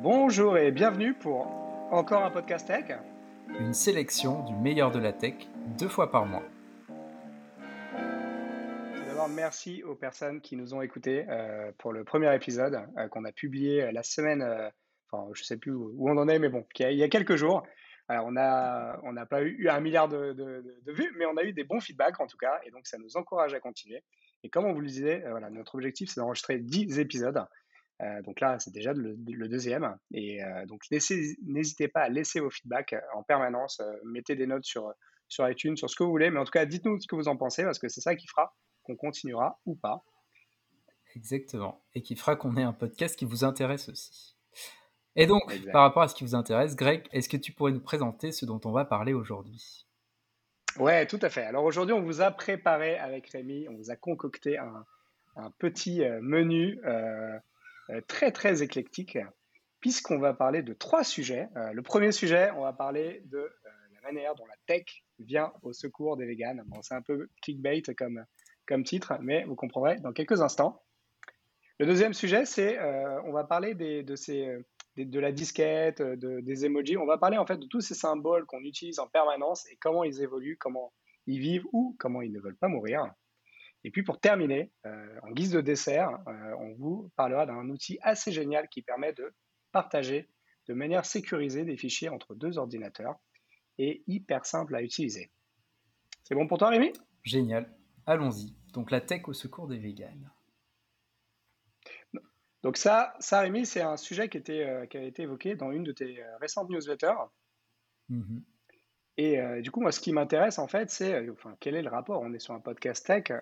Bonjour et bienvenue pour encore un podcast tech. Une sélection du meilleur de la tech deux fois par mois. D'abord, merci aux personnes qui nous ont écoutés euh, pour le premier épisode euh, qu'on a publié euh, la semaine, enfin je sais plus où, on en est, mais bon, il y a, quelques jours. Alors, on n'a on pas eu un milliard de, de, vues, mais on a eu des bons feedbacks en tout cas, et donc ça nous encourage à continuer. Et comme on vous le disait, voilà, notre objectif c'est d'enregistrer 10 épisodes. Euh, donc là, c'est déjà le, deuxième. Et euh, donc, n'hésitez pas à laisser vos feedbacks euh, en permanence. mettez des notes sur, sur iTunes, sur ce que vous voulez. Mais en tout cas, dites-nous ce que vous en pensez parce que c'est ça qui fera qu'on continuera ou pas. Exactement. Et qui fera qu'on ait un podcast qui vous intéresse aussi. Et donc, par rapport à ce qui vous intéresse, Greg, est-ce que tu pourrais nous présenter ce dont on va parler aujourd'hui? Ouais, tout à fait. Alors aujourd'hui, on vous a préparé avec Rémi, on vous a concocté un, un petit menu euh, très très éclectique, puisqu'on va parler de trois sujets. Euh, le premier sujet, on va parler de euh, la manière dont la tech vient au secours des véganes. C'est un peu clickbait comme, comme titre, mais vous comprendrez dans quelques instants. Le deuxième sujet, c'est on va parler de, de la disquette, de, des emojis. On va parler en fait de tous ces symboles qu'on utilise en permanence et comment ils évoluent, comment ils vivent ou comment ils ne veulent pas mourir. Et puis pour terminer, euh, en guise de dessert, euh, on vous parlera d'un outil assez génial qui permet de partager de manière sécurisée des fichiers entre deux ordinateurs et hyper simple à utiliser. C'est bon pour toi Rémi? Génial. Allons-y. Donc la tech au secours des véganes. Donc ça, ça Rémi, c'est un sujet qui, était, euh, qui a été évoqué dans une de tes récentes newsletters. Mmh et euh, du coup, moi, ce qui m'intéresse, en fait, c'est euh, enfin, quel est le rapport? On est sur un podcast tech. Euh,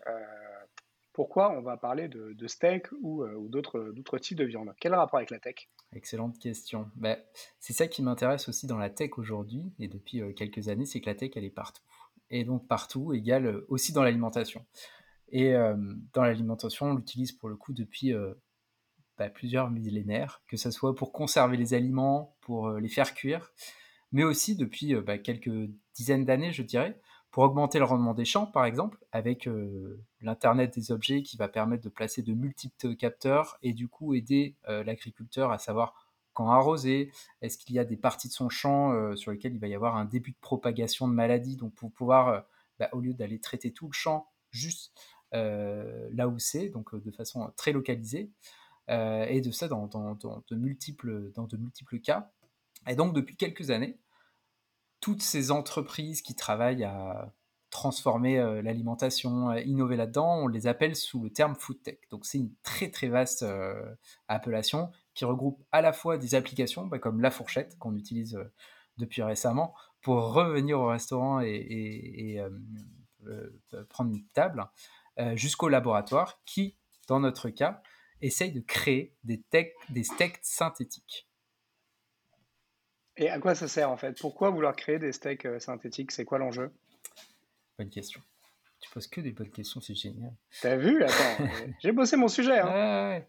pourquoi on va parler de, steak ou, d'autres types de viande? Quel rapport avec la tech? Excellente question. Ben, c'est ça qui m'intéresse aussi dans la tech aujourd'hui et depuis quelques années, c'est que la tech, elle est partout. Et donc partout égale aussi dans l'alimentation. Et dans l'alimentation, on l'utilise pour le coup depuis bah, plusieurs millénaires, que ce soit pour conserver les aliments, pour les faire cuire, mais aussi depuis euh, bah, quelques dizaines d'années, je dirais, pour augmenter le rendement des champs, par exemple, avec euh, l'Internet des objets qui va permettre de placer de multiples capteurs et du coup aider euh, l'agriculteur à savoir quand arroser, est-ce qu'il y a des parties de son champ sur lesquelles il va y avoir un début de propagation de maladies, donc pour pouvoir, bah, au lieu d'aller traiter tout le champ, juste là où c'est, donc de façon très localisée, et de ça dans de multiples cas. Et donc, depuis quelques années, toutes ces entreprises qui travaillent à transformer euh, l'alimentation, innover là-dedans, on les appelle sous le terme food tech. Donc, c'est une très très vaste euh, appellation qui regroupe à la fois des applications bah, comme la fourchette qu'on utilise euh, depuis récemment pour revenir au restaurant et, prendre une table, jusqu'au laboratoire qui, dans notre cas, essaye de créer des, des steaks synthétiques. Et à quoi ça sert en fait? Pourquoi vouloir créer des steaks euh, synthétiques? C'est quoi l'enjeu? Bonne question. Tu poses que des bonnes questions, c'est génial. T'as vu? Attends, j'ai bossé mon sujet. Hein.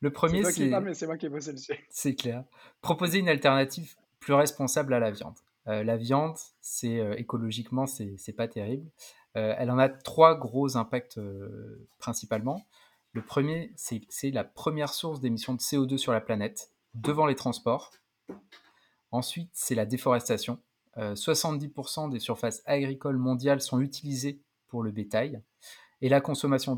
Le premier, c'est. C'est moi qui ai bossé le sujet. C'est clair. Proposer une alternative plus responsable à la viande. Euh, la viande, c'est euh, écologiquement, c'est pas terrible. elle en a trois gros impacts principalement. Le premier, c'est la première source d'émissions de CO2 sur la planète, devant les transports. Ensuite, c'est la déforestation. 70% euh, des surfaces agricoles mondiales sont utilisées pour le bétail. Et la consommation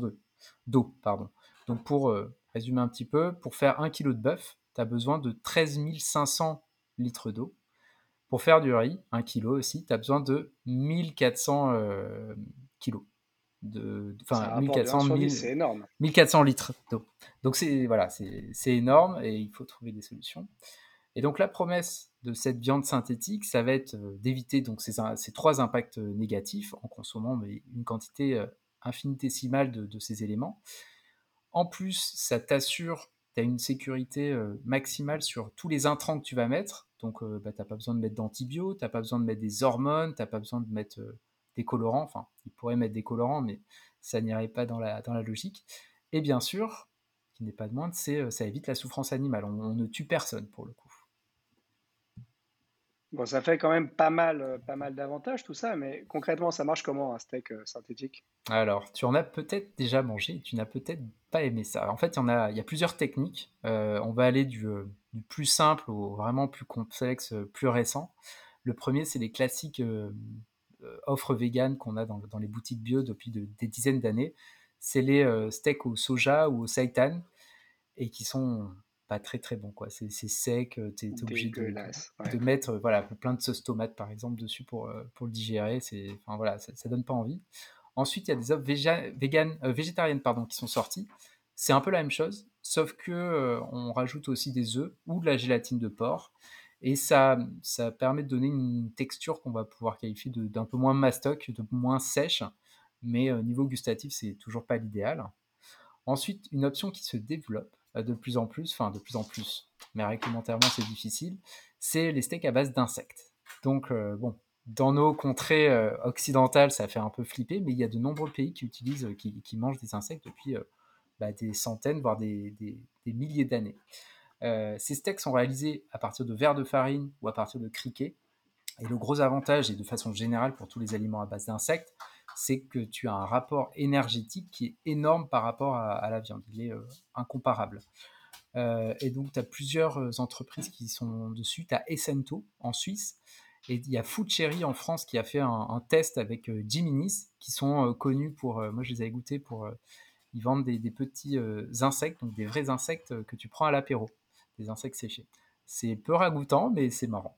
d'eau. pardon. Donc pour euh, résumer un petit peu, pour faire 1 kg de bœuf, tu as besoin de 13 500 litres d'eau. Pour faire du riz, 1 kg aussi, tu as besoin de 1400 euh, kilos. De, enfin, 1400, c'est énorme. 1400 litres d'eau. Donc c'est voilà, c'est énorme et il faut trouver des solutions. Et donc la promesse de cette viande synthétique, ça va être euh, d'éviter donc ces, trois impacts euh, négatifs en consommant une quantité euh, infinitésimale de, ces éléments. En plus, ça t'assure, tu as une sécurité maximale sur tous les intrants que tu vas mettre. Donc bah, tu n'as pas besoin de mettre d'antibio, tu n'as pas besoin de mettre des hormones, tu n'as pas besoin de mettre des colorants. Enfin, ils pourraient mettre des colorants, mais ça n'irait pas dans la, dans la logique. Et bien sûr, qui n'est pas de moindre, c'est ça évite la souffrance animale. on ne tue personne pour le coup. Bon, ça fait quand même pas mal, euh, pas mal d'avantages tout ça, mais concrètement, ça marche comment un steak euh, synthétique? Alors, tu en as peut-être déjà mangé, tu n'as peut-être pas aimé ça. En fait, il y en a, il y a plusieurs techniques. Euh, on va aller du, plus simple au vraiment plus complexe, plus récent. Le premier, c'est les classiques offres véganes qu'on a dans, les boutiques bio depuis des dizaines d'années. C'est les steaks au soja ou au seitan et qui sont pas très très bons. Quoi. C'est, sec, tu es, obligé de, mettre voilà, plein de sauce tomate par exemple dessus pour, pour le digérer. C'est, enfin, voilà, ça, ça donne pas envie. Ensuite, il y a des offres végétariennes pardon, qui sont sorties. C'est un peu la même chose, sauf que on rajoute aussi des œufs ou de la gélatine de porc. Et ça, ça permet de donner une texture qu'on va pouvoir qualifier d'un peu moins mastoc, de moins sèche. Mais au niveau gustatif, c'est toujours pas l'idéal. Ensuite, une option qui se développe de plus en plus, enfin de plus en plus, mais réglementairement c'est difficile, c'est les steaks à base d'insectes. Donc, bon, dans nos contrées euh, occidentales, ça fait un peu flipper, mais il y a de nombreux pays qui utilisent, euh, qui, mangent des insectes depuis euh, bah, des centaines, voire des, milliers d'années. ces steaks sont réalisés à partir de vers de farine ou à partir de criquets. Et le gros avantage, et de façon générale pour tous les aliments à base d'insectes, c'est que tu as un rapport énergétique qui est énorme par rapport à, la viande. Il est incomparable. et donc, tu as plusieurs entreprises qui sont dessus. Tu as Essento en Suisse, et il y a Food Cherry en France qui a fait un, test avec euh, Jiminis, qui sont euh, connus pour, euh, moi je les ai goûtés pour, ils vendent des, petits insectes, donc des vrais insectes que tu prends à l'apéro, des insectes séchés. C'est peu ragoûtant, mais c'est marrant.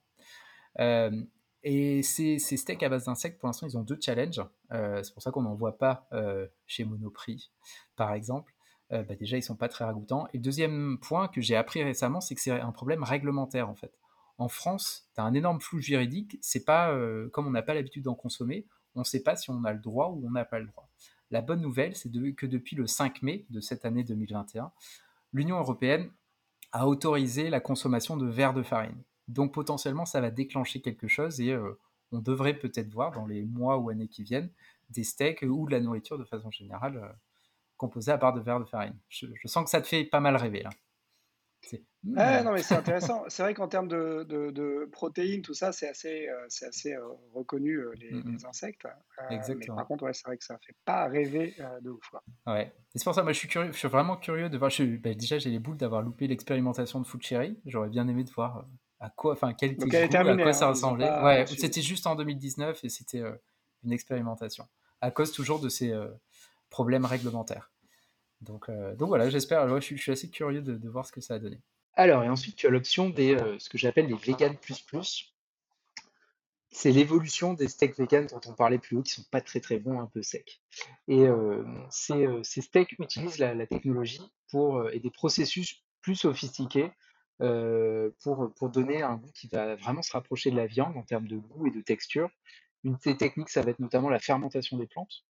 Et ces, steaks à base d'insectes, pour l'instant, ils ont deux challenges. c'est pour ça qu'on n'en voit pas chez Monoprix, par exemple. Bah, déjà, ils sont pas très ragoûtants. Et le deuxième point que j'ai appris récemment, c'est que c'est un problème réglementaire, en fait. En France, tu as un énorme flou juridique. C'est pas euh, comme on n'a pas l'habitude d'en consommer, on ne sait pas si on a le droit ou on n'a pas le droit. La bonne nouvelle, c'est que depuis le 5 mai de cette année 2021, l'Union européenne a autorisé la consommation de verre de farine. Donc potentiellement, ça va déclencher quelque chose et euh, on devrait peut-être voir dans les mois ou années qui viennent des steaks ou de la nourriture de façon générale euh, composée à part de verre de farine. Je, je, sens que ça te fait pas mal rêver là. Ah, non, mais c'est intéressant. C'est vrai qu'en termes de, de, protéines, tout ça, c'est assez, euh, c'est assez reconnu, les, insectes. mais par contre, ouais, c'est vrai que ça ne fait pas rêver de ouf. Ouais. c'est pour ça, moi, je suis, curieux, je suis vraiment curieux de voir. bah, déjà, j'ai les boules d'avoir loupé l'expérimentation de Food Cherry. J'aurais bien aimé de voir à quoi, enfin, était à quoi ça hein, ressemblait. ouais, c'était juste en 2019 et c'était une expérimentation. À cause toujours de ces problèmes réglementaires. Donc, donc voilà, j'espère. Je, je, suis assez curieux de, de voir ce que ça a donné. Alors, et ensuite, tu as l'option des, euh, ce que j'appelle les vegan plus plus. C'est l'évolution des steaks vegan dont on parlait plus haut, qui sont pas très très bons, un peu secs. Et euh, euh, ces, steaks utilisent la, technologie pour, et des processus plus sophistiqués pour, pour donner un goût qui va vraiment se rapprocher de la viande en termes de goût et de texture. Une des techniques, ça va être notamment la fermentation des plantes.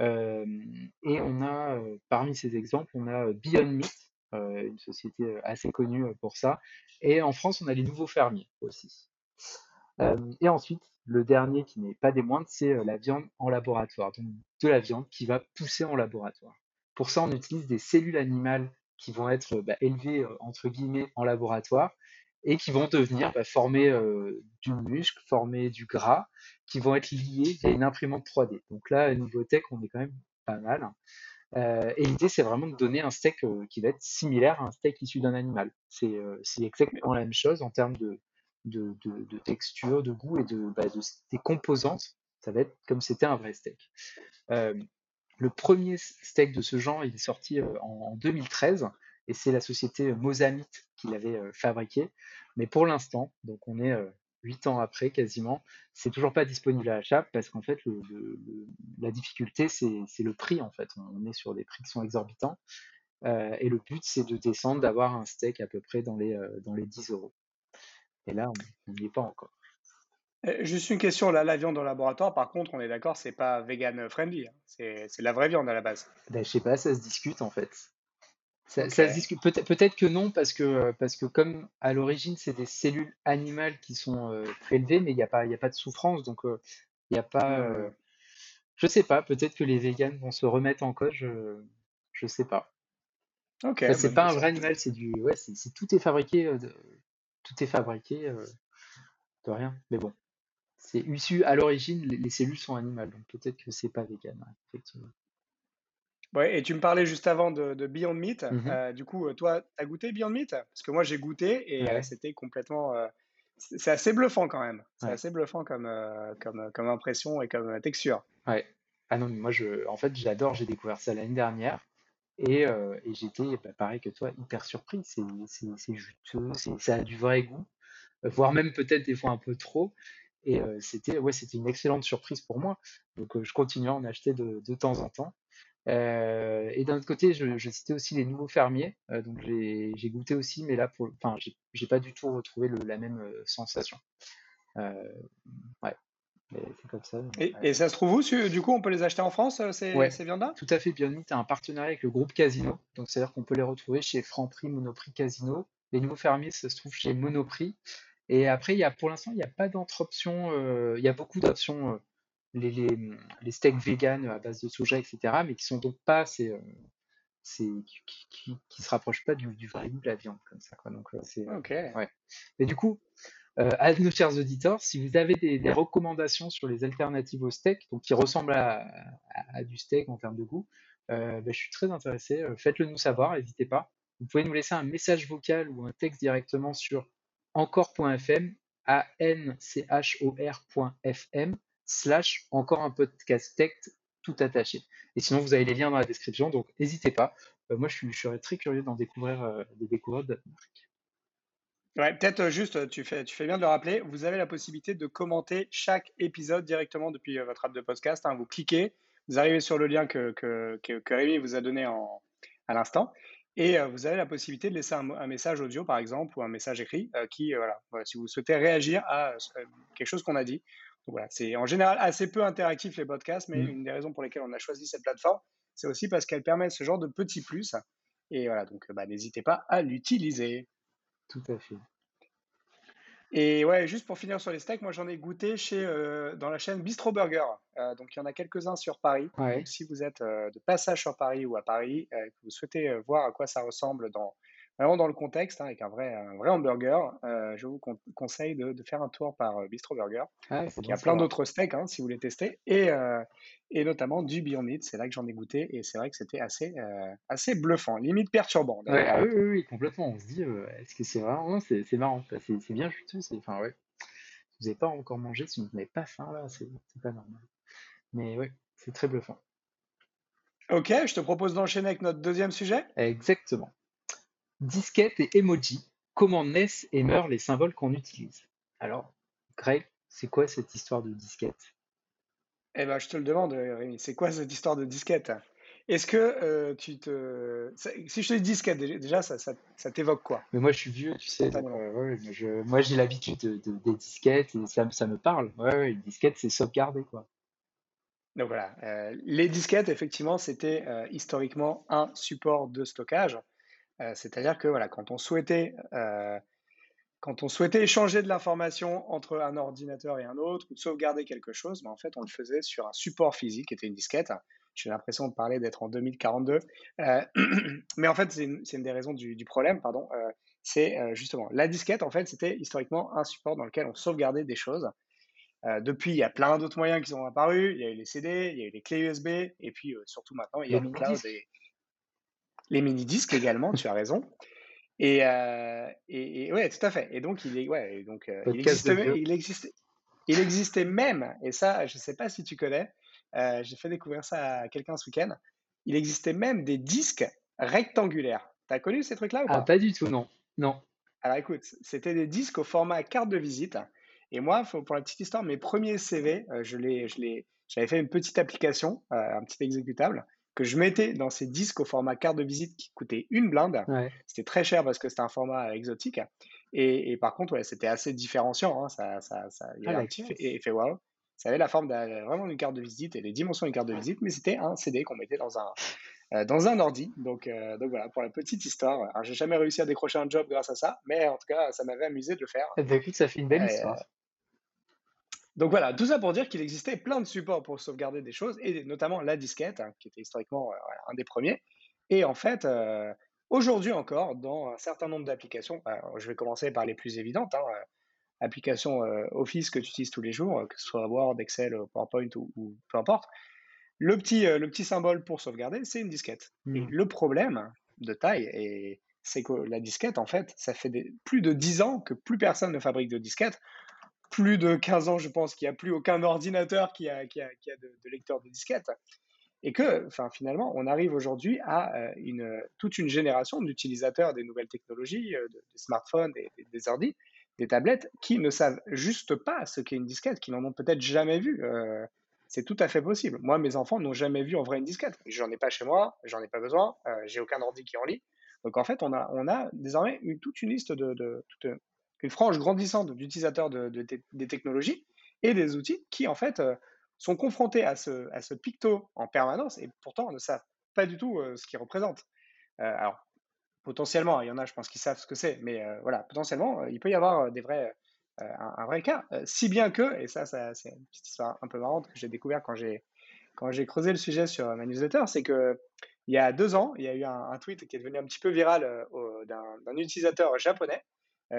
et on a, parmi ces exemples, on a Beyond Meat, euh, une société euh, assez connue euh, pour ça. Et en France, on a les nouveaux fermiers aussi. et ensuite, le dernier qui n'est pas des moindres, c'est la viande en laboratoire, donc de la viande qui va pousser en laboratoire. Pour ça, on utilise des cellules animales qui vont être bah, élevées entre guillemets en laboratoire et qui vont devenir bah, former du muscle, former du gras, qui vont être liés à une imprimante 3D. Donc là, niveau tech, on est quand même pas mal. Euh, et l'idée, c'est vraiment de donner un steak euh, qui va être similaire à un steak issu d'un animal. C'est euh, exactement la même chose en termes de, de, de, texture, de goût et de, bah, des composantes. Ça va être comme c'était un vrai steak. Le premier steak de ce genre, est sorti en, 2013 et c'est la société Mozamite qui l'avait fabriqué. Mais pour l'instant, donc on est huit ans après quasiment, c'est toujours pas disponible à l'achat parce qu'en fait, la difficulté, c'est le prix en fait. On est sur des prix qui sont exorbitants. Euh, et le but, c'est de descendre, d'avoir un steak à peu près dans les, euh, dans les 10 euros. Et là, on n'y est pas encore. Euh, juste une question, là, la viande au laboratoire, par contre, on est d'accord, c'est pas vegan friendly, hein. c'est la vraie viande à la base. Ben, je sais pas, ça se discute en fait. Ça, discute. Peut-être que non, parce que, parce que comme à l'origine, c'est des cellules animales qui sont euh, prélevées, mais il n'y a, pas, a pas de souffrance. Donc, euh, il n'y a pas. Euh, je sais pas, peut-être que les végans vont se remettre en cause, je ne sais pas. Ok. c'est pas un vrai animal, c'est du. Ouais, c'est tout est fabriqué. De, tout est fabriqué de rien. Mais bon. C'est issu à l'origine, les, cellules sont animales, donc peut-être que c'est pas vegan, effectivement. Ouais, et tu me parlais juste avant de, de Beyond Meat. Mmh Euh, du coup, euh, toi, tu as goûté Beyond Meat? Parce que moi, j'ai goûté et euh, c'était complètement. euh, c'est assez bluffant quand même. C'est ouais, assez bluffant comme, comme, comme impression et comme texture. ouais. Ah non, mais moi, je, en fait, j'adore, j'ai découvert ça l'année dernière. Et, et j'étais, bah, pareil que toi, hyper surpris. C'est c'est- c'est juteux, ça a du vrai goût, voire même peut-être des fois un peu trop. Et euh, c'était ouais, c'était une excellente surprise pour moi. Donc euh, je continue à en acheter de, de temps en temps. Euh, et d'un autre côté, je, je citais aussi les nouveaux fermiers. Donc j'ai goûté aussi, mais là, enfin, j'ai pas du tout retrouvé le- la même sensation. Ouais, mais c'est comme ça. Et, ça se trouve où? Du coup, on peut les acheter en France, ces, Ouais, ces viandes-là? tout à fait. Beyond Meat a un partenariat avec le groupe Casino. Donc, c'est-à-dire qu'on peut les retrouver chez Franprix, Monoprix, Casino. Les nouveaux fermiers, ça se trouve chez Monoprix. Et après, il y a, pour l'instant, il n'y a pas d'autres options. euh, il y a beaucoup d'options, euh, les, les, les steaks vegan à base de soja, etc., mais qui sont donc pas assez, euh, qui, qui, se rapprochent pas du, du vrai goût de la viande, comme ça, quoi. Donc, c'est, Ok. ouais. Et du coup, à nos chers auditeurs, si vous avez des, des recommandations sur les alternatives au steak, donc qui ressemblent à, à- à du steak en termes de goût, ben, je suis très intéressé. Faites-le nous savoir, n'hésitez pas. Vous pouvez nous laisser un message vocal ou un texte directement sur encore.fm, a n c h o r.fm slash encore un podcast tech tout attaché. Et sinon, vous avez les liens dans la description, donc n'hésitez pas. Euh, moi, je, suis, serais très curieux d'en découvrir, euh, peut-être euh, juste, tu fais, bien de le rappeler, vous avez la possibilité de commenter chaque épisode directement depuis euh, votre app de podcast. hein. Vous cliquez, vous arrivez sur le lien que, Rémi vous a donné à l'instant, et vous avez la possibilité de laisser un, message audio, par exemple, ou un message écrit, qui, voilà, voilà, si vous souhaitez réagir à quelque chose qu'on a dit. Donc voilà, c'est en général assez peu interactif les podcasts, mais Mm. une des raisons pour lesquelles on a choisi cette plateforme, c'est aussi parce qu'elle permet ce genre de petits plus. Et voilà, donc bah, n'hésitez pas à l'utiliser. Tout à fait. Et ouais, juste pour finir sur les steaks, moi j'en ai goûté chez, euh, dans la chaîne Bistro Burger. Euh, donc il y en a quelques-uns sur Paris. Ouais. Donc si vous êtes euh, de passage sur Paris ou à Paris, que vous souhaitez voir à quoi ça ressemble dans, vraiment dans le contexte, hein, avec un vrai, un vrai hamburger, euh, je vous con- conseille de, de faire un tour par euh, Bistro Burger. Ah, il y a plein d'autres steaks hein, si vous voulez tester. Et, euh, et notamment du Beyond Meat, c'est là que j'en ai goûté. Et c'est vrai que c'était assez, assez bluffant, limite perturbant Ouais, ah oui, oui, oui, complètement. On se dit, est-ce que c'est vraiment, non, c'est marrant, c'est bien juteux, enfin ouais. Si vous n'avez pas encore mangé, si vous n'avez pas faim là, c'est c'est pas normal. Mais ouais, c'est très bluffant. Ok, je te propose d'enchaîner avec notre deuxième sujet. Exactement. Disquette et emoji. Comment naissent et meurent les symboles qu'on utilise? Alors, Greg, c'est quoi cette histoire de disquette? Eh ben, je te le demande, Rémi, c'est quoi cette histoire de disquette? Est-ce que euh, tu te... ça- Si je te dis disquette, déjà, déjà, ça, ça, ça t'évoque quoi, Mais moi, je suis vieux, tu sais, donc spontanément? euh, ouais, moi, je, moi, j'ai l'habitude de, de- des disquettes et ça, me- ça me parle. Ouais, ouais, une disquette, c'est sauvegarder, quoi. Donc voilà, euh, les disquettes, effectivement, c'était euh, historiquement un support de stockage. Euh, c'est-à-dire que voilà, quand on souhaitait, euh, quand on souhaitait échanger de l'information entre un ordinateur et un autre, ou sauvegarder quelque chose, ben, en fait, on le faisait sur un support physique, qui était une disquette. J'ai l'impression de parler d'être en 2042. Euh, mais en fait, c'est une, c'est une des raisons du, du problème, pardon. Euh, c'est euh, justement la disquette, en fait, c'était historiquement un support dans lequel on sauvegardait des choses. Depuis, il y a plein d'autres moyens qui sont apparus. Il y a eu les CD, il y a eu les clés USB, et puis surtout maintenant, il y a le cloud et les mini-disques également, tu as raison. Et, euh, et, et ouais, tout à fait. Et donc, il est, ouais, et donc, euh, il vieux. il existait, il existait même, et ça, je ne sais pas si tu connais, euh, j'ai fait découvrir ça à quelqu'un ce week-end, il existait même des disques rectangulaires. Tu as connu ces trucs-là ou Ah, pas? pas du tout, non. Non. Alors écoute, c'était des disques au format carte de visite. Et moi, pour la petite histoire, mes premiers CV, euh, je l'ai, j'avais fait une petite application, un petit exécutable, que je mettais dans ces disques au format carte de visite qui coûtait une blinde. Ouais. C'était très cher parce que c'était un format exotique. Et, et par contre, ouais, c'était assez différenciant. hein. Ça, ça, ça, il y Ah, avait un la petit effet wow. Ça avait la forme d'un- vraiment d'une carte de visite et les dimensions d'une carte de visite, mais c'était un CD qu'on mettait dans un, euh, dans un ordi. Donc, euh, donc voilà, pour la petite histoire. Alors, j'ai jamais réussi à décrocher un job grâce à ça, mais en tout cas, ça m'avait amusé de le faire. Ben, écoute, ça fait une belle Euh, histoire. Donc voilà, tout ça pour dire qu'il existait plein de supports pour sauvegarder des choses, et notamment la disquette, hein, qui était historiquement euh, un des premiers. Et en fait, euh, aujourd'hui encore, dans un certain nombre d'applications, alors, je vais commencer par les plus évidentes, hein, euh, applications Office que tu utilises tous les jours, que ce soit Word, Excel, PowerPoint ou, ou peu importe, le petit, le petit symbole pour sauvegarder, c'est une disquette. Et Mmh. le problème de taille, c'est que la disquette, en fait, ça fait plus de 10 ans que plus personne ne fabrique de disquette. Plus de 15 ans, je pense qu'il n'y a plus aucun ordinateur qui a, de, lecteur de disquette. Et que, finalement, on arrive aujourd'hui à euh, toute une génération d'utilisateurs des nouvelles technologies, euh, de- des smartphones, des, des, des ordi, des tablettes, qui ne savent juste pas ce qu'est une disquette, qui n'en ont peut-être jamais vu. Euh, c'est tout à fait possible. Moi, mes enfants n'ont jamais vu en vrai une disquette. J'en ai pas chez moi, j'en ai pas besoin, euh, j'ai aucun ordi qui en lit. Donc en fait, on a, désormais une, toute une liste de, une frange grandissante d'utilisateurs de, de, de, des technologies et des outils qui en fait euh, sont confrontés à ce, picto en permanence et pourtant ne savent pas du tout euh, ce qu'il représente. Euh, alors, potentiellement, il y en a, je pense, qui savent ce que c'est, mais voilà, potentiellement, il peut y avoir des vrais, un, vrai cas. si bien que, et ça, ça c'est une petite histoire un peu marrante que j'ai découvert quand j'ai quand j'ai creusé le sujet sur ma newsletter, c'est que il y a deux ans, il y a eu un, un tweet qui est devenu un petit peu viral d'un utilisateur japonais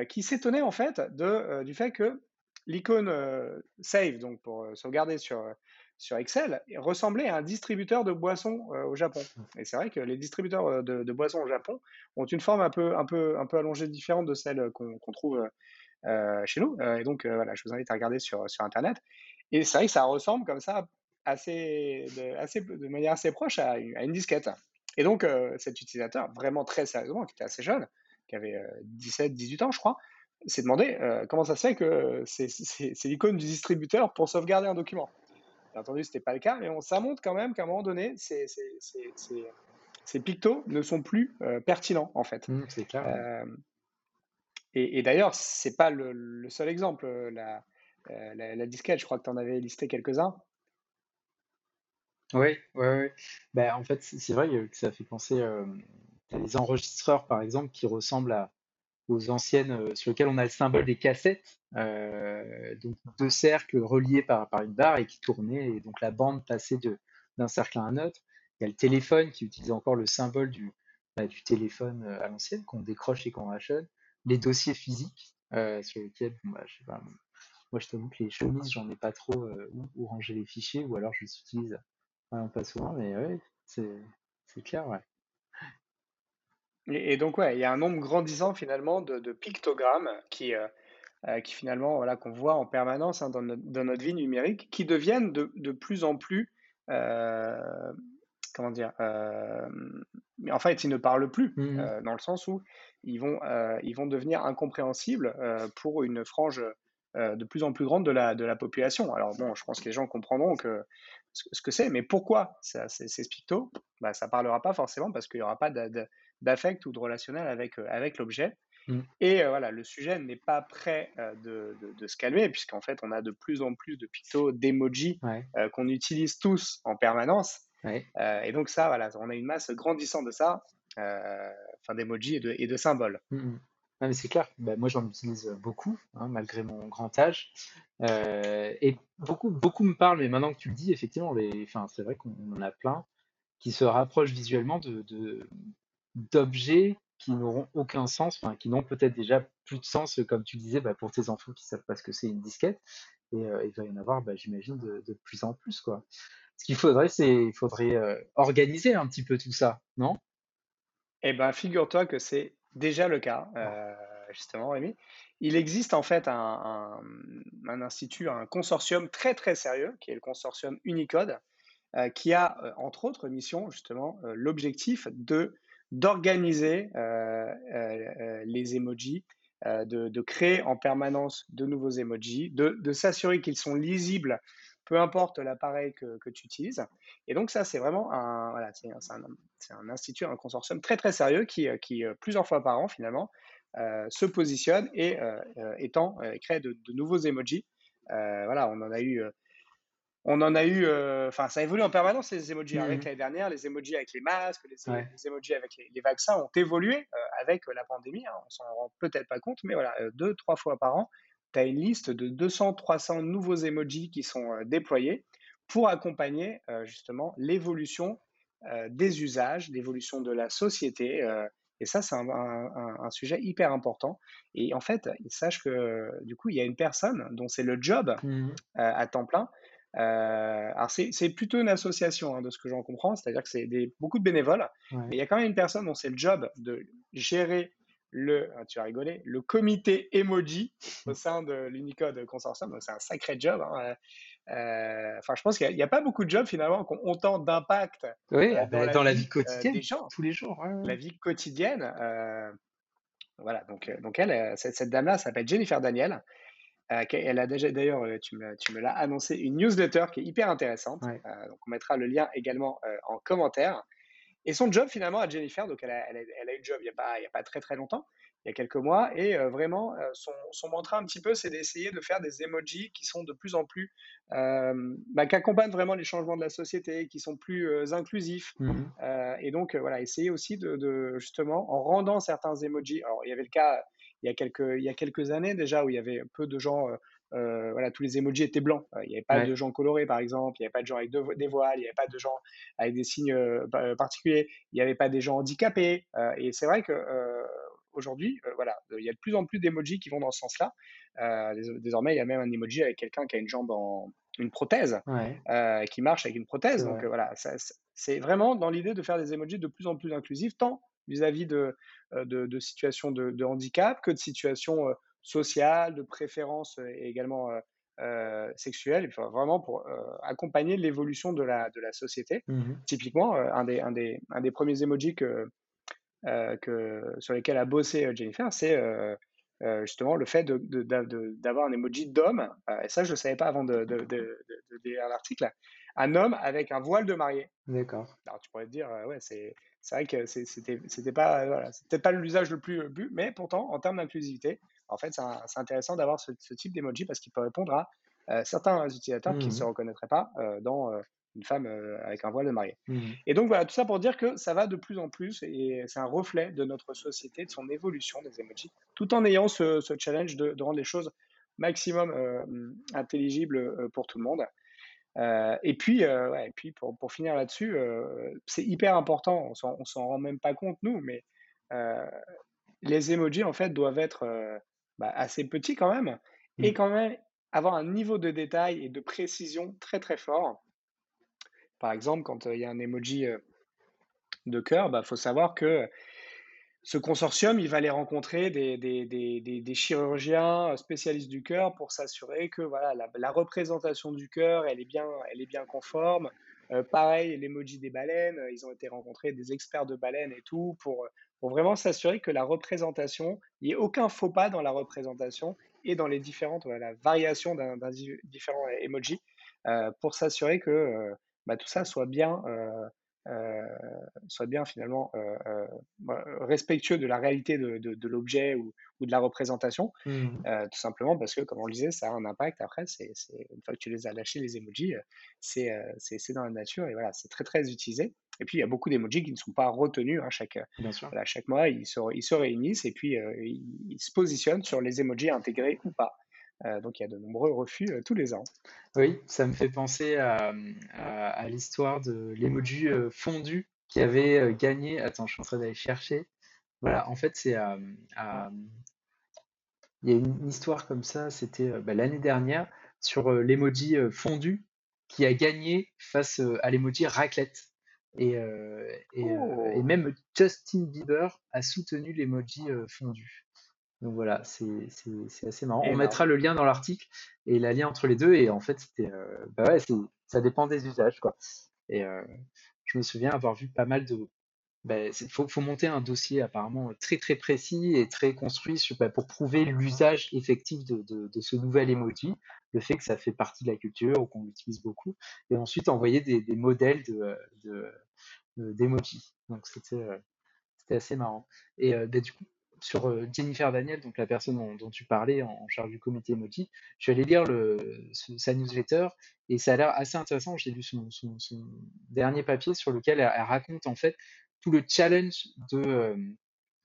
qui s'étonnait en fait de, du fait que l'icône euh, Save, donc pour euh, sauvegarder sur, Excel, ressemblait à un distributeur de boissons euh, au Japon. Et c'est vrai que les distributeurs de, boissons au Japon ont une forme un peu, un peu, un peu allongée différente de celle qu'on qu trouve chez nous. et donc, voilà, je vous invite à regarder sur, sur Internet. Et c'est vrai que ça ressemble comme ça assez, de, manière assez proche à une disquette. Et donc, cet utilisateur, vraiment très sérieusement, qui était assez jeune, qui avait 17, 18 ans, je crois, s'est demandé euh, comment ça se fait que c'est l'icône du distributeur pour sauvegarder un document. Bien entendu, ce n'était pas le cas, mais on, ça montre quand même qu'à un moment donné, ces, pictos ne sont plus euh, pertinents, en fait. Mmh, c'est clair. Euh, et, et d'ailleurs, ce n'est pas le, le, seul exemple. La, la, la, disquette, je crois que tu en avais listé quelques-uns. Oui, oui, oui. Ben, en fait, c'est vrai que ça fait penser à des enregistreurs, par exemple, qui ressemblent à, aux anciennes, euh, sur lesquelles on a le symbole des cassettes, euh, donc deux cercles reliés par, par une barre et qui tournaient, et donc la bande passait d'un cercle à un autre. Il y a le téléphone qui utilise encore le symbole du, bah, du téléphone euh, à l'ancienne, qu'on décroche et qu'on rachète. Les dossiers physiques, euh, sur lesquels, bon, bah, je sais pas, moi je t'avoue que les chemises, j'en ai pas trop où, où, ranger les fichiers, ou alors je les utilise vraiment pas souvent, mais ouais, c'est clair, ouais. Et, et, donc, ouais, il y a un nombre grandissant finalement de, de pictogrammes qui, euh, euh, qui finalement, voilà, qu'on voit en permanence hein, dans, notre, dans, notre, vie numérique, qui deviennent de, de plus en plus, euh, comment dire, mais en fait, ils ne parlent plus, Mmh. dans le sens où ils vont, ils vont devenir incompréhensibles pour une frange de plus en plus grande de la, de la population. Alors bon, je pense que les gens comprendront que, ce que c'est, mais pourquoi ça, ces, ces pictos bah, Ça ne parlera pas forcément parce qu'il n'y aura pas d'affect ou de relationnel avec, avec l'objet. Mmh. Et euh, voilà, le sujet n'est pas prêt euh, de, de, de, se calmer, puisqu'en fait, on a de plus en plus de pictos, d'emojis Ouais. euh, qu'on utilise tous en permanence. Ouais. Euh, et donc ça, voilà, on a une masse grandissante de ça, euh, enfin d'emojis et de, et de symboles. Mmh. Non, mais c'est clair, ben, moi j'en utilise beaucoup, hein, malgré mon grand âge. Euh, et beaucoup, beaucoup me parlent, mais maintenant que tu le dis, effectivement, les... enfin, c'est vrai qu'on en a plein qui se rapprochent visuellement de, de, d'objets qui n'auront aucun sens, enfin, qui n'ont peut-être déjà plus de sens, comme tu disais, bah, pour tes enfants qui savent pas ce que c'est une disquette. Et euh, il va y en avoir, bah, j'imagine, de, de, plus en plus. Quoi. Ce qu'il faudrait, c'est il faudrait euh, organiser un petit peu tout ça, non? Eh ben, figure-toi que c'est déjà le cas, euh, justement, Rémi. Il existe en fait un, un, un, institut, un consortium très très sérieux, qui est le consortium Unicode, euh, qui a, euh, entre autres missions, justement, euh, l'objectif de d'organiser euh, les emojis, de, créer en permanence de nouveaux emojis, de, s'assurer qu'ils sont lisibles, peu importe l'appareil que, tu utilises. Et donc ça, c'est vraiment un, voilà, c'est un, institut, un consortium très très sérieux qui, plusieurs fois par an finalement, se positionne et étend, crée de, nouveaux emojis. voilà, on en a eu on en a eu, enfin, euh, ça évolue en permanence les emojis. Mmh. Avec l'année dernière, les emojis avec les masques, les, Ouais. les emojis avec les, les vaccins ont évolué euh, avec la pandémie. hein. on s'en rend peut-être pas compte, mais voilà, euh, deux, trois fois par an, tu as une liste de 200, 300 nouveaux emojis qui sont euh, déployés pour accompagner euh, justement l'évolution euh, des usages, l'évolution de la société. euh, et ça, c'est un, un- un sujet hyper important. Et en fait, sache que du coup, il y a une personne dont c'est le job Mmh. euh, à temps plein alors c'est plutôt une association hein, de ce que j'en comprends, c'est-à-dire que c'est beaucoup de bénévoles, mais il y a quand même une personne dont c'est le job de gérer le, ah, tu as rigolé, le comité emoji au sein de l'Unicode Consortium. C'est un sacré job. Hein, euh, enfin, je pense qu'il n'y a, pas beaucoup de jobs finalement qui ont autant d'impact oui, euh, dans, la, vie, quotidienne, des gens, tous les jours. La vie quotidienne. Euh, voilà, donc, donc elle, cette, dame-là s'appelle Jennifer Daniel. Elle a déjà, d'ailleurs, tu me, tu me l'as annoncé, une newsletter qui est hyper intéressante. donc on mettra le lien également en commentaire. Et son job finalement à Jennifer, donc elle a, elle a, eu le job il n'y a, pas, a très très longtemps, il y a quelques mois, et euh, vraiment euh, son, son, mantra un petit peu, c'est d'essayer de faire des emojis qui sont de plus en plus, euh, bah, qui accompagnent vraiment les changements de la société, qui sont plus inclusifs. Mmh et donc voilà, essayer aussi de, de, justement, en rendant certains emojis, alors il y avait le cas il y a quelques, il y a quelques années déjà où il y avait peu de gens euh, voilà, tous les emojis étaient blancs. Il n'y avait pas de gens colorés, par exemple. Il n'y avait pas de gens avec des voiles. Il n'y avait pas de gens avec des signes euh, particuliers. Il n'y avait pas des gens handicapés. Euh, et c'est vrai que aujourd'hui, voilà, il y a de plus en plus d'emojis qui vont dans ce sens-là. désormais, il y a même un emoji avec quelqu'un qui a une jambe en une prothèse, qui marche avec une prothèse. Donc voilà, c'est vraiment dans l'idée de faire des emojis de plus en plus inclusifs, tant vis-à-vis de, de, situations de, de, handicap que de situations sociale, de préférence et également sexuelle, vraiment pour accompagner l'évolution de la, de la société. Mmh Typiquement, un, des, un, des, un des premiers emojis que, que, sur lesquels a bossé Jennifer, c'est justement le fait d'avoir un emoji d'homme, et ça je ne le savais pas avant de, lire l'article, un homme avec un voile de mariée. D'accord. Alors tu pourrais te dire, ouais, c'est vrai que c'était pas, voilà, peut-être pas l'usage le plus but, mais pourtant, en termes d'inclusivité, en fait, c'est intéressant d'avoir ce, type d'emoji parce qu'il peut répondre à euh, certains utilisateurs qui ne se mmh reconnaîtraient pas euh, dans euh, une femme avec un voile de mariée. Mmh et donc voilà, tout ça pour dire que ça va de plus en plus et c'est un reflet de notre société, de son évolution des emojis, tout en ayant ce, challenge de, rendre les choses maximum intelligibles pour tout le monde. et puis, ouais, et puis pour, pour finir là-dessus, c'est hyper important, on s'en rend même pas compte nous, mais les emojis en fait doivent être bah, assez petit quand même, et mmh. quand même avoir un niveau de détail et de précision très très fort. Par exemple, quand il y a un emoji de cœur, il bah, faut savoir que ce consortium, il va aller rencontrer des, des, des, des chirurgiens spécialistes du cœur pour s'assurer que voilà, la, la, représentation du cœur, elle est bien, elle est bien conforme. pareil, l'emoji des baleines, ils ont été rencontrés des experts de baleines et tout pour pour vraiment s'assurer que la représentation, il n'y ait aucun faux pas dans la représentation et dans les différentes variations d'un différent emoji euh, pour s'assurer que euh, bah, tout ça soit bien, soit bien finalement respectueux de la réalité de, l'objet ou, de la représentation, mmh. tout simplement parce que, comme on le disait, ça a un impact. Après, c'est une fois que tu les as lâchés, les emojis, c'est dans la nature et voilà, c'est très très utilisé. Et puis, il y a beaucoup d'emojis qui ne sont pas retenus. Hein, chaque, chaque mois, ils se, ils se, réunissent et puis euh, ils, se positionnent sur les emojis intégrés ou pas. Euh, donc, il y a de nombreux refus euh, tous les ans. Oui, ça me fait penser à, à, l'histoire de l'emoji fondu qui avait gagné. Attends, je suis en train d'aller chercher. Voilà, en fait, c'est à, Il y a une histoire comme ça, c'était bah, l'année dernière, sur l'emoji fondu qui a gagné face à l'emoji raclette. Et, euh, et, euh, et, oh! même Justin Bieber a soutenu l'emoji fondu. Donc voilà, c'est assez marrant. On mettra le lien dans l'article et la lien entre les deux. Et en fait, c'était, bah ouais, ça dépend des usages, quoi. Et je me souviens avoir vu pas mal de, il bah, faut, faut, monter un dossier apparemment très très précis et très construit bah, pour prouver l'usage effectif de, de, de, ce nouvel emoji, le fait que ça fait partie de la culture ou qu'on l'utilise beaucoup, et ensuite envoyer des, des modèles de, d'emoji. Donc c'était euh, c'était assez marrant. Et euh, bah, du coup, sur euh, Jennifer Daniel, donc la personne dont, tu parlais en, charge du comité emoji, je suis allé lire le, sa newsletter et ça a l'air assez intéressant. J'ai lu son, dernier papier sur lequel elle, raconte en fait tout le challenge de,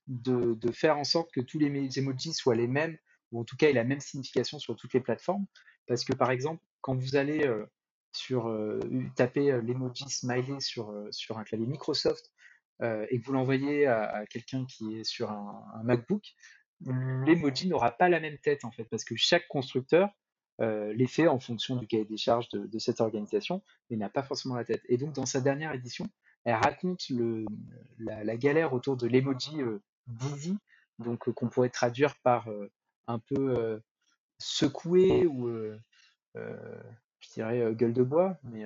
de, de, faire en sorte que tous les emojis soient les mêmes, ou en tout cas aient la même signification sur toutes les plateformes. Parce que par exemple, quand vous allez sur taper l'emoji smiley sur, sur un clavier Microsoft et que vous l'envoyez à, quelqu'un qui est sur un, un MacBook, l'emoji n'aura pas la même tête en fait, parce que chaque constructeur les faits en fonction du cahier des charges de, cette organisation, mais n'a pas forcément la tête. Et donc, dans sa dernière édition, elle raconte le, la, galère autour de l'emoji Dizzy, donc qu'on pourrait traduire par un peu secoué ou je dirais gueule de bois, mais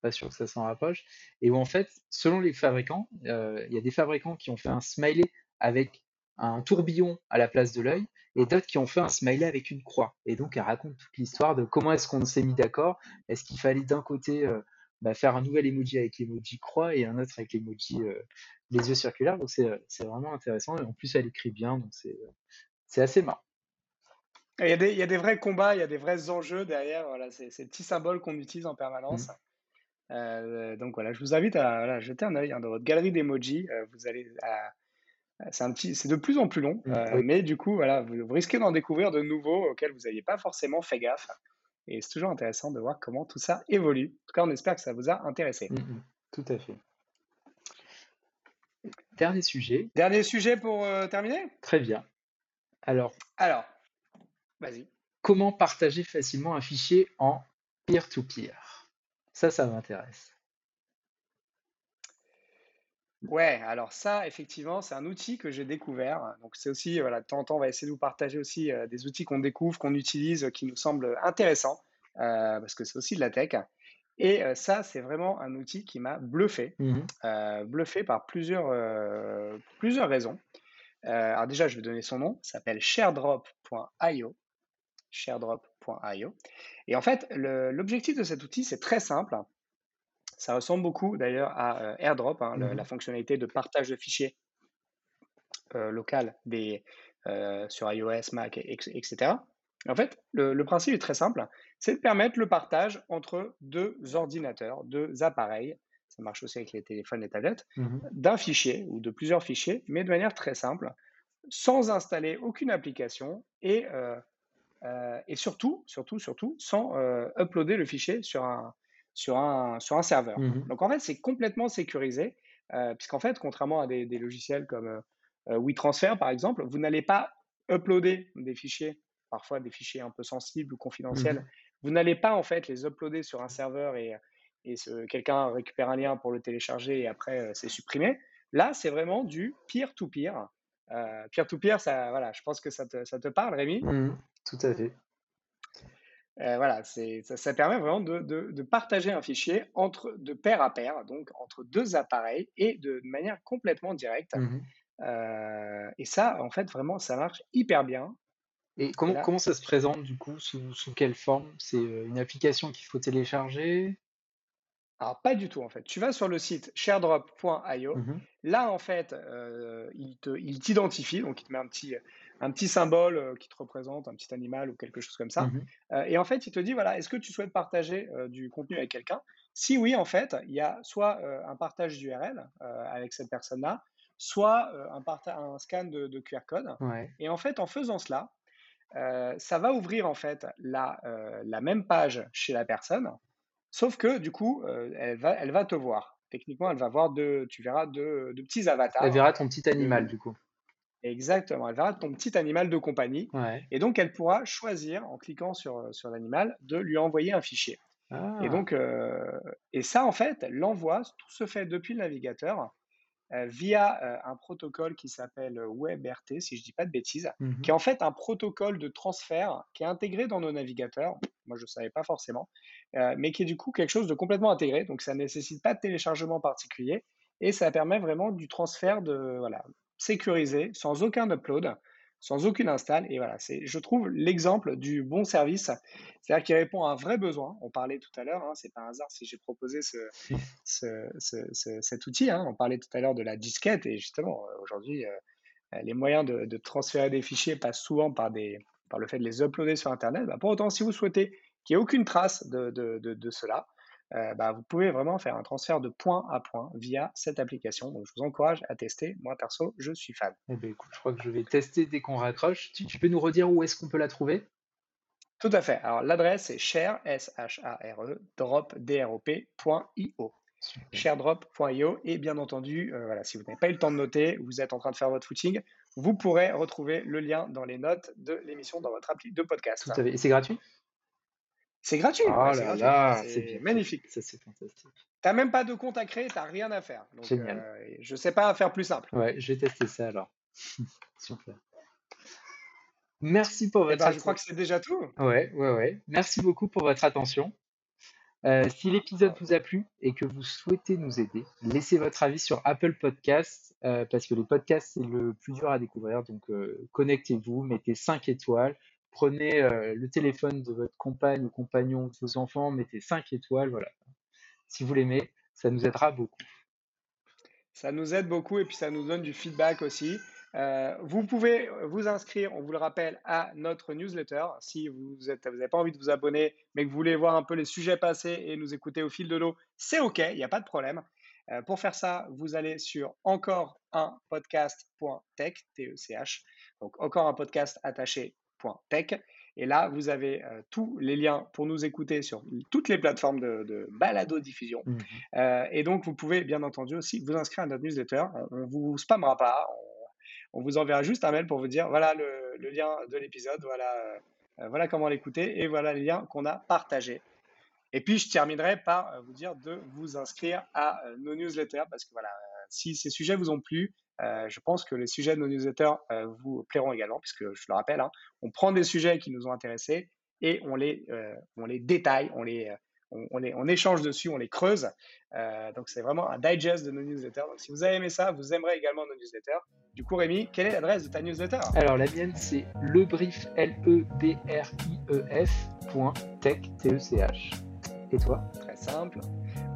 pas sûr que ça s'en rapproche. Et où en fait, selon les fabricants, il y a des fabricants qui ont fait un smiley avec un tourbillon à la place de l'œil et d'autres qui ont fait un smiley avec une croix. Et donc, elle raconte toute l'histoire de comment est-ce qu'on s'est mis d'accord. Est-ce qu'il fallait d'un côté bah, faire un nouvel emoji avec l'emoji croix et un autre avec l'emoji les yeux circulaires. Donc, c'est vraiment intéressant. Et en plus, elle écrit bien. Donc, c'est assez marrant. Il y, a des, il y, a des, vrais combats, il y a des vrais enjeux derrière. Voilà, c'est ces petits symboles qu'on utilise en permanence. Mmh. Euh, donc voilà, je vous invite à jeter un œil hein, dans votre galerie d'emojis. Euh, vous allez, c'est un petit, c'est de plus en plus long, mmh, euh, mais du coup voilà, vous, risquez d'en découvrir de nouveaux auxquels vous n'aviez pas forcément fait gaffe. Et c'est toujours intéressant de voir comment tout ça évolue. En tout cas, on espère que ça vous a intéressé. Mmh, tout à fait. Dernier sujet. Dernier sujet pour terminer? Très bien. Alors. Alors, vas-y. Comment partager facilement un fichier en peer-to-peer? Ça, ça m'intéresse. Ouais, alors ça, effectivement, c'est un outil que j'ai découvert. Donc, c'est aussi, voilà, de temps en temps, on va essayer de vous partager aussi euh, des outils qu'on découvre, qu'on utilise, qui nous semblent intéressants, euh, parce que c'est aussi de la tech. Et euh, ça, c'est vraiment un outil qui m'a bluffé, mmh bluffé par plusieurs, plusieurs raisons. alors déjà, je vais donner son nom, ça s'appelle sharedrop.io sharedrop.io. Et en fait, l'objectif de cet outil, c'est très simple. Ça ressemble beaucoup d'ailleurs à euh, AirDrop, hein, mmh la fonctionnalité de partage de fichiers euh, local des, euh, sur iOS, Mac, etc. En fait, le, principe est très simple, c'est de permettre le partage entre deux ordinateurs, deux appareils, ça marche aussi avec les téléphones et tablettes, mmh d'un fichier ou de plusieurs fichiers, mais de manière très simple, sans installer aucune application et euh, et surtout, surtout, surtout, sans euh, uploader le fichier sur un, sur un, sur un serveur. Mmh Donc en fait, c'est complètement sécurisé, euh, puisqu'en fait, contrairement à des, des logiciels comme WeTransfer par exemple, vous n'allez pas uploader des fichiers, parfois des fichiers un peu sensibles ou confidentiels. Mmh vous n'allez pas en fait les uploader sur un serveur et, et quelqu'un récupère un lien pour le télécharger et après c'est supprimé. Là, c'est vraiment du peer-to-peer. Peer-to-peer, ça, voilà, je pense que ça te, ça te parle, Rémi? Mmh tout à fait. Euh, voilà, ça, ça, permet vraiment de, de, partager un fichier entre de pair à pair, donc entre deux appareils et de, manière complètement directe. Mmh euh, et ça, en fait, vraiment, ça marche hyper bien. Et comment, comment ça se présente du coup sous, sous quelle forme? C'est euh, une application qu'il faut télécharger? Alors, pas du tout, en fait. Tu vas sur le site sharedrop.io. Mmh Là, en fait, il t'identifie, donc il te met un petit, un petit symbole euh, qui te représente, un petit animal ou quelque chose comme ça. Mmh euh, et en fait, il te dit, voilà, est-ce que tu souhaites partager euh, du contenu avec quelqu'un? Si oui, en fait, il y a soit un partage d'URL avec cette personne-là, soit un, un, scan de, QR code. Et en fait, en faisant cela, ça va ouvrir en fait la, la même page chez la personne, sauf que du coup, elle, va, elle va te voir. Techniquement, elle va voir deux, tu verras deux, petits avatars. Elle verra ton petit animal, du coup. Exactement, elle verra ton petit animal de compagnie. Et donc, elle pourra choisir, en cliquant sur, euh, sur l'animal, de lui envoyer un fichier. Et ah. donc, euh, et ça, en fait, l'envoi, tout se fait depuis le navigateur euh, via un protocole qui s'appelle WebRT, si je ne dis pas de bêtises, mmh qui est en fait un protocole de transfert qui est intégré dans nos navigateurs. Moi, je ne savais pas forcément, mais qui est du coup quelque chose de complètement intégré. Donc, ça ne nécessite pas de téléchargement particulier et ça permet vraiment du transfert de, voilà, sécurisé, sans aucun upload, sans aucune install. Et voilà, c'est, je trouve, l'exemple du bon service, c'est-à-dire qui répond à un vrai besoin. On parlait tout à l'heure, hein, c'est pas un hasard si j'ai proposé ce, cet outil. Hein. On parlait tout à l'heure de la disquette, et justement, euh, aujourd'hui, euh, les moyens de, transférer des fichiers passent souvent par, des, par le fait de les uploader sur Internet. Bah, pour autant, si vous souhaitez qu'il n'y ait aucune trace de, de cela, euh, bah, vous pouvez vraiment faire un transfert de point à point via cette application. Donc, je vous encourage à tester. Moi, perso, je suis fan. Eh ben, écoute, je crois que je vais tester dès qu'on raccroche. Tu, peux nous redire où est-ce qu'on peut la trouver? Tout à fait. Alors, l'adresse est share, S-H-A-R-E, drop, D-R-O-P.io. sharedrop.io et bien entendu, euh, voilà, si vous n'avez pas eu le temps de noter, vous êtes en train de faire votre footing, vous pourrez retrouver le lien dans les notes de l'émission dans votre appli de podcast. Tout à fait. Et c'est gratuit? C'est gratuit. Oh ouais, là là, C'est magnifique. Ça, c'est fantastique. T'as même pas de compte à créer, t'as rien à faire. Donc, Génial. euh, je sais pas faire plus simple. Ouais, je vais tester ça alors. Super. Merci pour Et votre ben, je crois que attention. c'est déjà tout. Ouais, ouais, ouais. Merci beaucoup pour votre attention. Euh, si l'épisode vous a plu et que vous souhaitez nous aider, laissez votre avis sur Apple Podcasts euh, parce que les podcasts, c'est le plus dur à découvrir. Donc, euh, connectez-vous, mettez 5 étoiles, prenez euh, le téléphone de votre compagne ou compagnon, de vos enfants, mettez 5 étoiles. Voilà. Si vous l'aimez, ça nous aidera beaucoup. Ça nous aide beaucoup et puis ça nous donne du feedback aussi. Euh, vous pouvez vous inscrire, on vous le rappelle, à notre newsletter. Si vous n'avez pas envie de vous abonner, mais que vous voulez voir un peu les sujets passés et nous écouter au fil de l'eau, c'est OK, il n'y a pas de problème. Euh, pour faire ça, vous allez sur encore un podcast.tech, T-E-C-H, donc encore un podcast Et là, vous avez euh, tous les liens pour nous écouter sur toutes les plateformes de, de balado-diffusion. Mhm. Euh, et donc, vous pouvez bien entendu aussi vous inscrire à notre newsletter. On ne vous spammera pas. On, on vous enverra juste un mail pour vous dire voilà le, le lien de l'épisode, voilà, euh, voilà comment l'écouter et voilà les liens qu'on a partagés. Et puis, je terminerai par vous dire de vous inscrire à nos newsletters parce que voilà, si ces sujets vous ont plu, euh, je pense que les sujets de nos newsletters euh, vous plairont également, puisque je le rappelle, hein, on prend des sujets qui nous ont intéressés et on les, euh, détaille, on les, on, les, on échange dessus, on les creuse. Donc c'est vraiment un digest de nos newsletters. Donc si vous avez aimé ça, vous aimerez également nos newsletters. Du coup, Rémi, quelle est l'adresse de ta newsletter? Alors, la mienne, c'est lebrief, L-E-B-R-I-E-F, point tech, T-E-C-H. Et toi? Simple.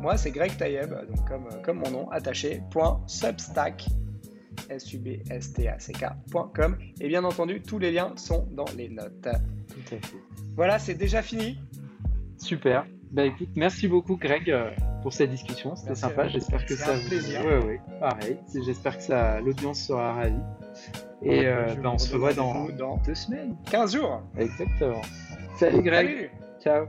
Moi, c'est Greg Taïeb, donc comme, comme mon nom, attaché, point substack, S-U-B-S-T-A-C-K.com. Et bien entendu, tous les liens sont dans les notes. Tout à fait. Voilà, c'est déjà fini. Super. Bah écoute, merci beaucoup Greg euh, pour cette discussion. C'était sympa. J'espère que ça un vous. plaisir. Ouais, ouais. Pareil. J'espère que ça, l'audience sera ravie. Et euh, bah, on se revoit dans deux semaines. 15 jours. Exactement. Salut Greg. Salut Ciao.